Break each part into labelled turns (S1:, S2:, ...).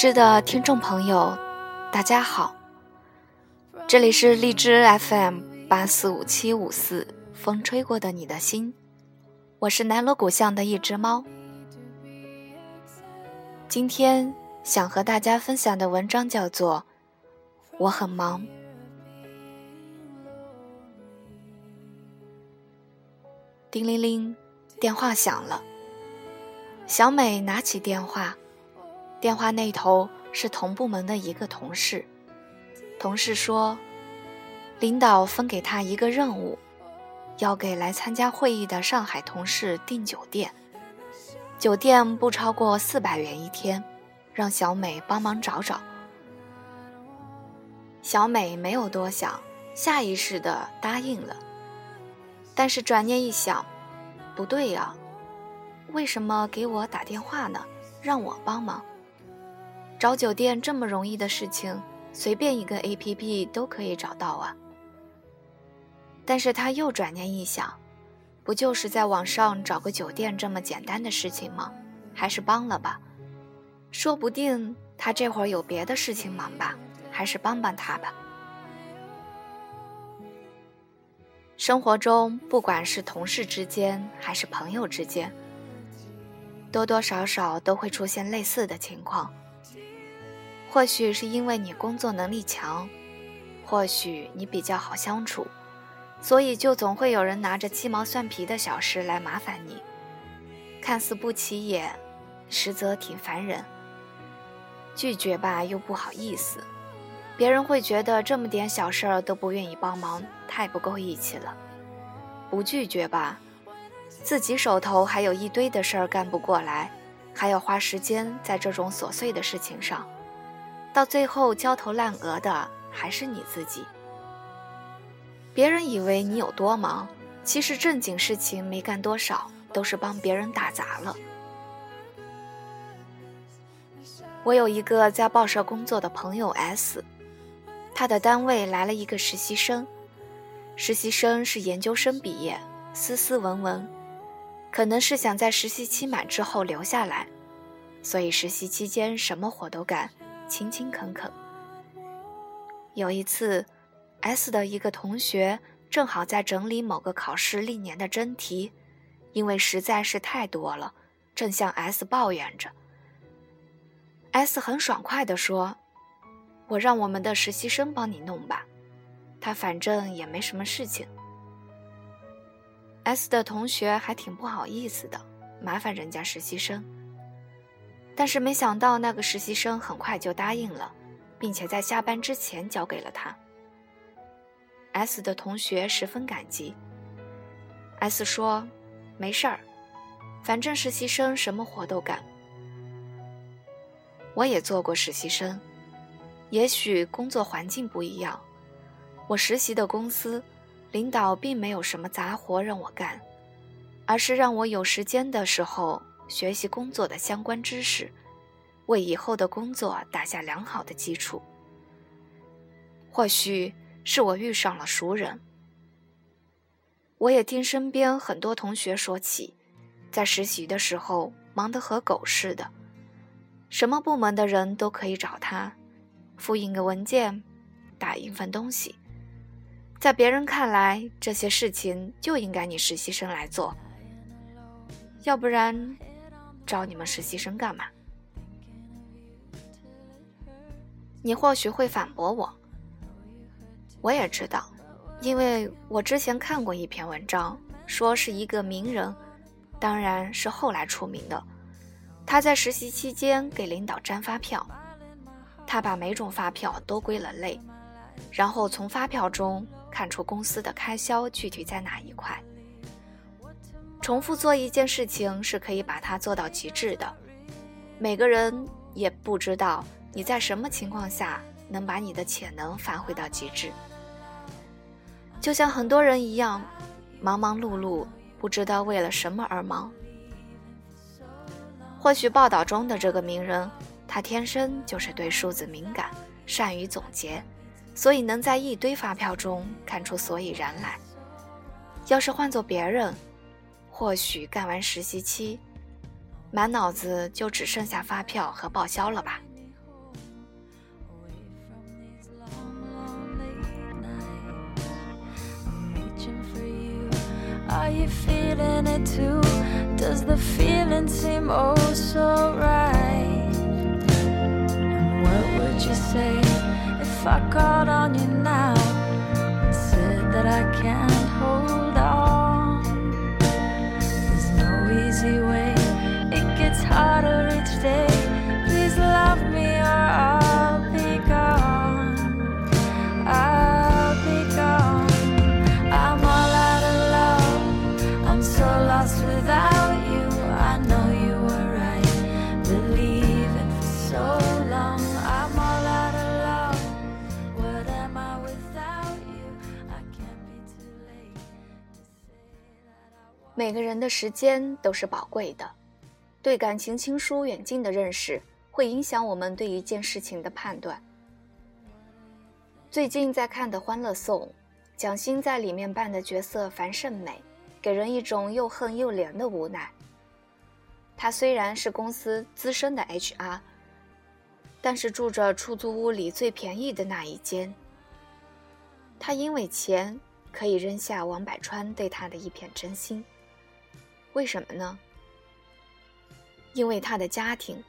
S1: 荔枝的听众朋友，大家好，这里是荔枝 FM 八四五七五四，风吹过的你的心，我是南锣鼓巷的一只猫。今天想和大家分享的文章叫做《我很忙》。叮铃铃，电话响了。小美拿起电话。电话那头是同部门的一个同事，同事说，领导分给他一个任务，要给来参加会议的上海同事订酒店，酒店不超过四百元一天，让小美帮忙找找。小美没有多想，下意识的答应了，但是转念一想，不对呀，为什么给我打电话呢？让我帮忙？找酒店这么容易的事情，随便一个 A P P 都可以找到啊。但是他又转念一想，不就是在网上找个酒店这么简单的事情吗？还是帮了吧，说不定他这会儿有别的事情忙吧，还是帮帮他吧。生活中，不管是同事之间还是朋友之间，多多少少都会出现类似的情况。或许是因为你工作能力强，或许你比较好相处，所以就总会有人拿着鸡毛蒜皮的小事来麻烦你，看似不起眼，实则挺烦人。拒绝吧又不好意思，别人会觉得这么点小事儿都不愿意帮忙，太不够义气了。不拒绝吧，自己手头还有一堆的事儿干不过来，还要花时间在这种琐碎的事情上。到最后焦头烂额的还是你自己。别人以为你有多忙，其实正经事情没干多少，都是帮别人打杂了。我有一个在报社工作的朋友 S，他的单位来了一个实习生，实习生是研究生毕业，斯斯文文，可能是想在实习期满之后留下来，所以实习期间什么活都干。勤勤恳恳。有一次，S 的一个同学正好在整理某个考试历年的真题，因为实在是太多了，正向 S 抱怨着。S 很爽快地说：“我让我们的实习生帮你弄吧，他反正也没什么事情。”S 的同学还挺不好意思的，麻烦人家实习生。但是没想到，那个实习生很快就答应了，并且在下班之前交给了他。S 的同学十分感激。S 说：“没事儿，反正实习生什么活都干。我也做过实习生，也许工作环境不一样。我实习的公司，领导并没有什么杂活让我干，而是让我有时间的时候。”学习工作的相关知识，为以后的工作打下良好的基础。或许是我遇上了熟人，我也听身边很多同学说起，在实习的时候忙得和狗似的，什么部门的人都可以找他，复印个文件，打印份东西，在别人看来，这些事情就应该你实习生来做，要不然。招你们实习生干嘛？你或许会反驳我，我也知道，因为我之前看过一篇文章，说是一个名人，当然是后来出名的。他在实习期间给领导粘发票，他把每种发票都归了类，然后从发票中看出公司的开销具体在哪一块。重复做一件事情是可以把它做到极致的，每个人也不知道你在什么情况下能把你的潜能发挥到极致。就像很多人一样，忙忙碌碌，不知道为了什么而忙。或许报道中的这个名人，他天生就是对数字敏感，善于总结，所以能在一堆发票中看出所以然来。要是换做别人，或许干完实习期，满脑子就只剩下发票和报销了吧。
S2: Are you feeling it too? Does the feeling seem oh so right? What would you say if I on you now say that I can't?
S1: 每个人的时间都是宝贵的，对感情亲疏远近的认识会影响我们对一件事情的判断。最近在看的《欢乐颂》，蒋欣在里面扮的角色樊胜美，给人一种又恨又怜的无奈。她虽然是公司资深的 HR，但是住着出租屋里最便宜的那一间。她因为钱可以扔下王柏川对她的一片真心。为什么呢？因为他的家庭，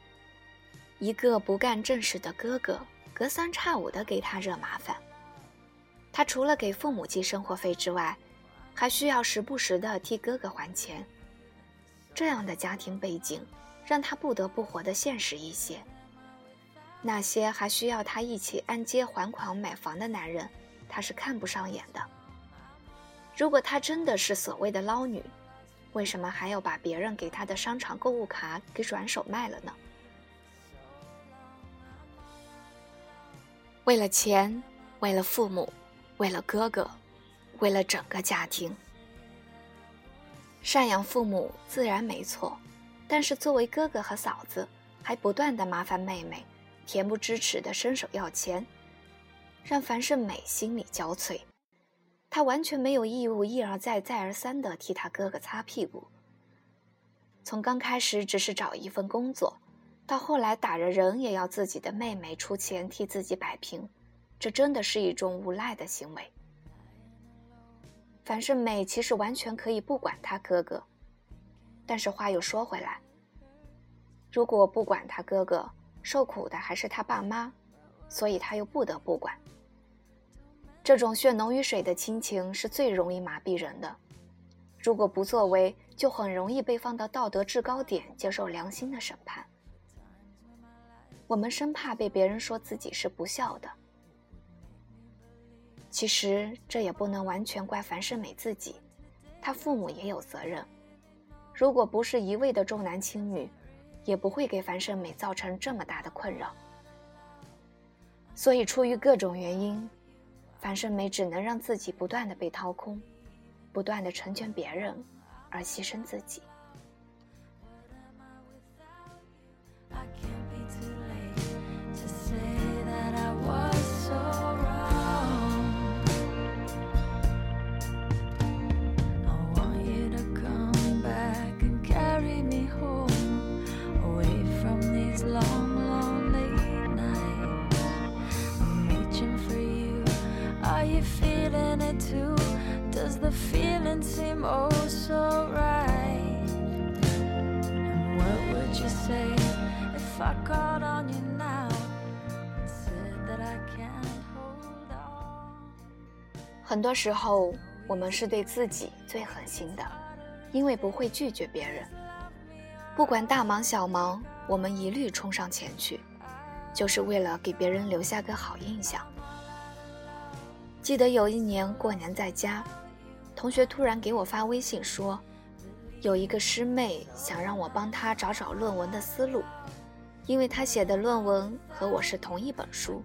S1: 一个不干正事的哥哥，隔三差五的给他惹麻烦。他除了给父母寄生活费之外，还需要时不时的替哥哥还钱。这样的家庭背景，让他不得不活得现实一些。那些还需要他一起按揭还款买房的男人，他是看不上眼的。如果他真的是所谓的捞女，为什么还要把别人给他的商场购物卡给转手卖了呢？为了钱，为了父母，为了哥哥，为了整个家庭，赡养父母自然没错，但是作为哥哥和嫂子，还不断的麻烦妹妹，恬不知耻的伸手要钱，让樊胜美心里焦悴。他完全没有义务一而再、再而三地替他哥哥擦屁股。从刚开始只是找一份工作，到后来打着人也要自己的妹妹出钱替自己摆平，这真的是一种无赖的行为。樊胜美其实完全可以不管他哥哥，但是话又说回来，如果不管他哥哥，受苦的还是他爸妈，所以他又不得不管。这种血浓于水的亲情是最容易麻痹人的，如果不作为，就很容易被放到道德制高点接受良心的审判。我们生怕被别人说自己是不孝的，其实这也不能完全怪樊胜美自己，她父母也有责任。如果不是一味的重男轻女，也不会给樊胜美造成这么大的困扰。所以，出于各种原因。樊胜美只能让自己不断的被掏空，不断的成全别人，而牺牲自己。
S2: Feeling seem oh so right? And what would you say if I called on you now and said that I can't hold on?
S1: 很多时候，我们是对自己最狠心的，因为不会拒绝别人。不管大忙小忙，我们一律冲上前去，就是为了给别人留下个好印象。记得有一年过年在家，同学突然给我发微信说，有一个师妹想让我帮她找找论文的思路，因为她写的论文和我是同一本书。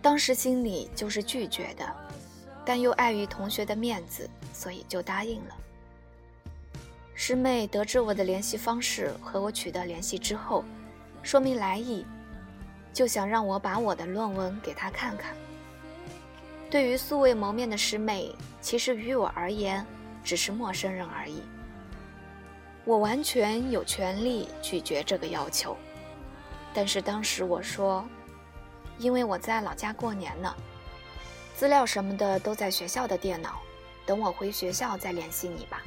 S1: 当时心里就是拒绝的，但又碍于同学的面子，所以就答应了。师妹得知我的联系方式和我取得联系之后，说明来意，就想让我把我的论文给她看看。对于素未谋面的师妹，其实于我而言只是陌生人而已。我完全有权利拒绝这个要求，但是当时我说，因为我在老家过年呢，资料什么的都在学校的电脑，等我回学校再联系你吧。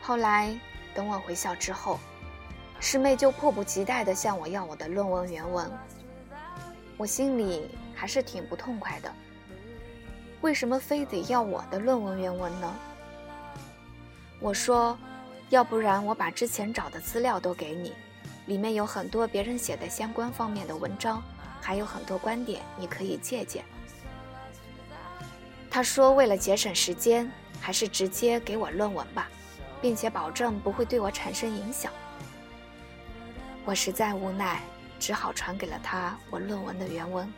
S1: 后来等我回校之后，师妹就迫不及待地向我要我的论文原文，我心里还是挺不痛快的。为什么非得要我的论文原文呢？我说，要不然我把之前找的资料都给你，里面有很多别人写的相关方面的文章，还有很多观点，你可以借鉴。他说，为了节省时间，还是直接给我论文吧，并且保证不会对我产生影响。我实在无奈，只好传给了他我论文的原文。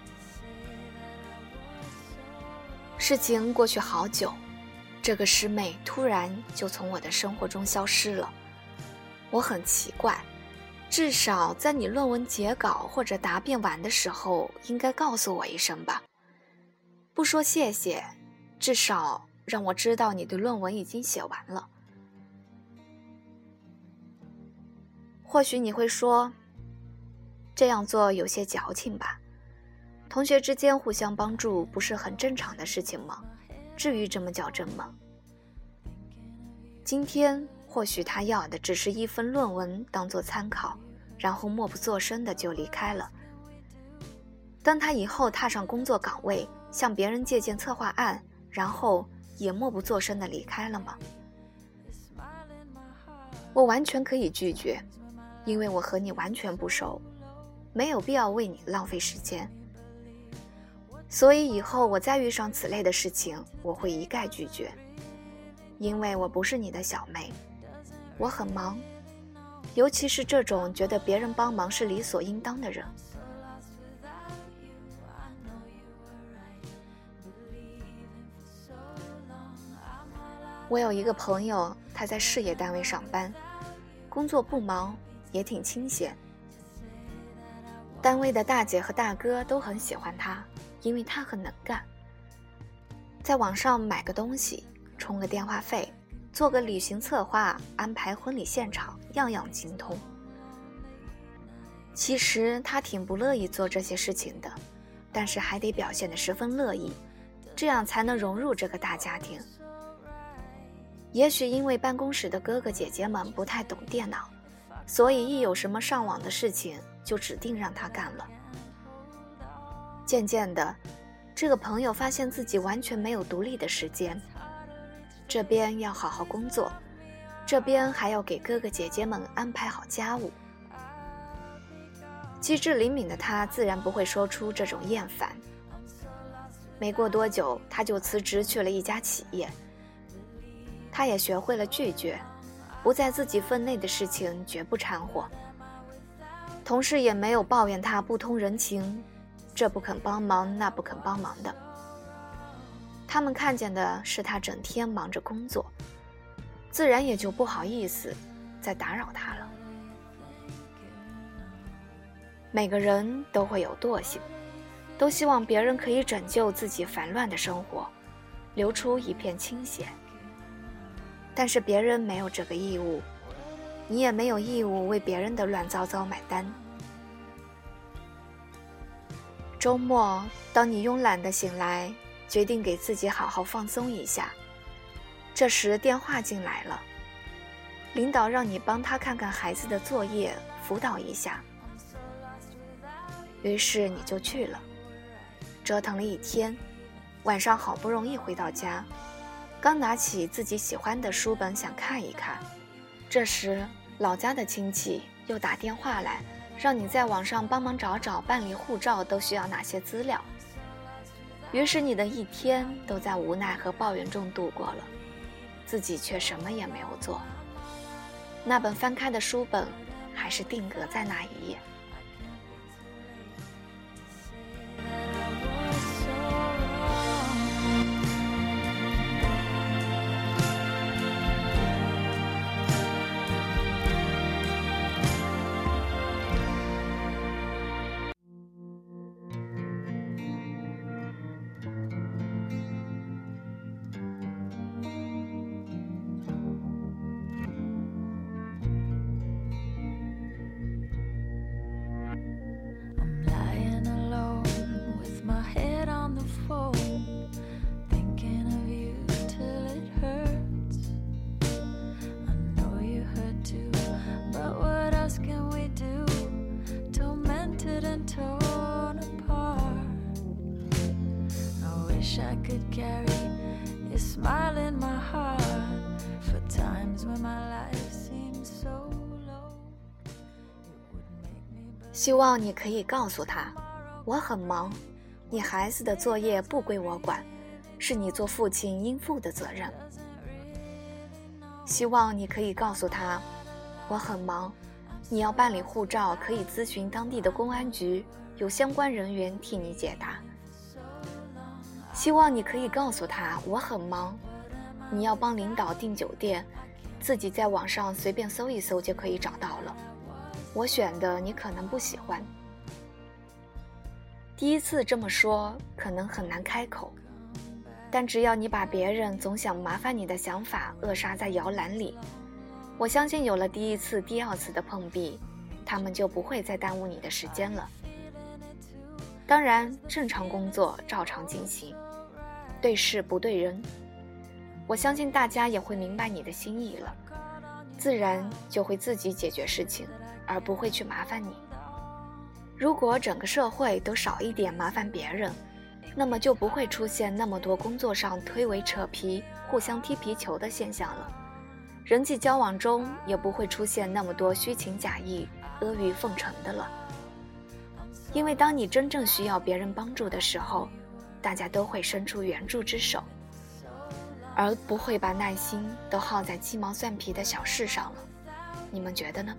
S1: 事情过去好久，这个师妹突然就从我的生活中消失了。我很奇怪，至少在你论文截稿或者答辩完的时候，应该告诉我一声吧。不说谢谢，至少让我知道你的论文已经写完了。或许你会说，这样做有些矫情吧。同学之间互相帮助不是很正常的事情吗？至于这么较真吗？今天或许他要的只是一份论文当做参考，然后默不作声的就离开了。当他以后踏上工作岗位，向别人借鉴策划案，然后也默不作声的离开了吗？我完全可以拒绝，因为我和你完全不熟，没有必要为你浪费时间。所以以后我再遇上此类的事情，我会一概拒绝，因为我不是你的小妹，我很忙，尤其是这种觉得别人帮忙是理所应当的人。我有一个朋友，他在事业单位上班，工作不忙，也挺清闲，单位的大姐和大哥都很喜欢他。因为他很能干，在网上买个东西，充个电话费，做个旅行策划，安排婚礼现场，样样精通。其实他挺不乐意做这些事情的，但是还得表现得十分乐意，这样才能融入这个大家庭。也许因为办公室的哥哥姐姐们不太懂电脑，所以一有什么上网的事情，就指定让他干了。渐渐的，这个朋友发现自己完全没有独立的时间，这边要好好工作，这边还要给哥哥姐姐们安排好家务。机智灵敏的他自然不会说出这种厌烦。没过多久，他就辞职去了一家企业。他也学会了拒绝，不在自己分内的事情绝不掺和。同事也没有抱怨他不通人情。这不肯帮忙，那不肯帮忙的，他们看见的是他整天忙着工作，自然也就不好意思再打扰他了。每个人都会有惰性，都希望别人可以拯救自己烦乱的生活，留出一片清闲。但是别人没有这个义务，你也没有义务为别人的乱糟糟买单。周末，当你慵懒的醒来，决定给自己好好放松一下，这时电话进来了，领导让你帮他看看孩子的作业，辅导一下。于是你就去了，折腾了一天，晚上好不容易回到家，刚拿起自己喜欢的书本想看一看，这时老家的亲戚又打电话来。让你在网上帮忙找找办理护照都需要哪些资料。于是你的一天都在无奈和抱怨中度过了，自己却什么也没有做。那本翻开的书本，还是定格在那一页。希望你可以告诉他，我很忙，你孩子的作业不归我管，是你做父亲应负的责任。希望你可以告诉他，我很忙，你要办理护照可以咨询当地的公安局，有相关人员替你解答。希望你可以告诉他，我很忙，你要帮领导订酒店，自己在网上随便搜一搜就可以找到了。我选的你可能不喜欢。第一次这么说可能很难开口，但只要你把别人总想麻烦你的想法扼杀在摇篮里，我相信有了第一次、第二次的碰壁，他们就不会再耽误你的时间了。当然，正常工作照常进行，对事不对人。我相信大家也会明白你的心意了，自然就会自己解决事情，而不会去麻烦你。如果整个社会都少一点麻烦别人，那么就不会出现那么多工作上推诿扯皮、互相踢皮球的现象了。人际交往中也不会出现那么多虚情假意、阿谀奉承的了。因为当你真正需要别人帮助的时候，大家都会伸出援助之手，而不会把耐心都耗在鸡毛蒜皮的小事上了。你们觉得呢？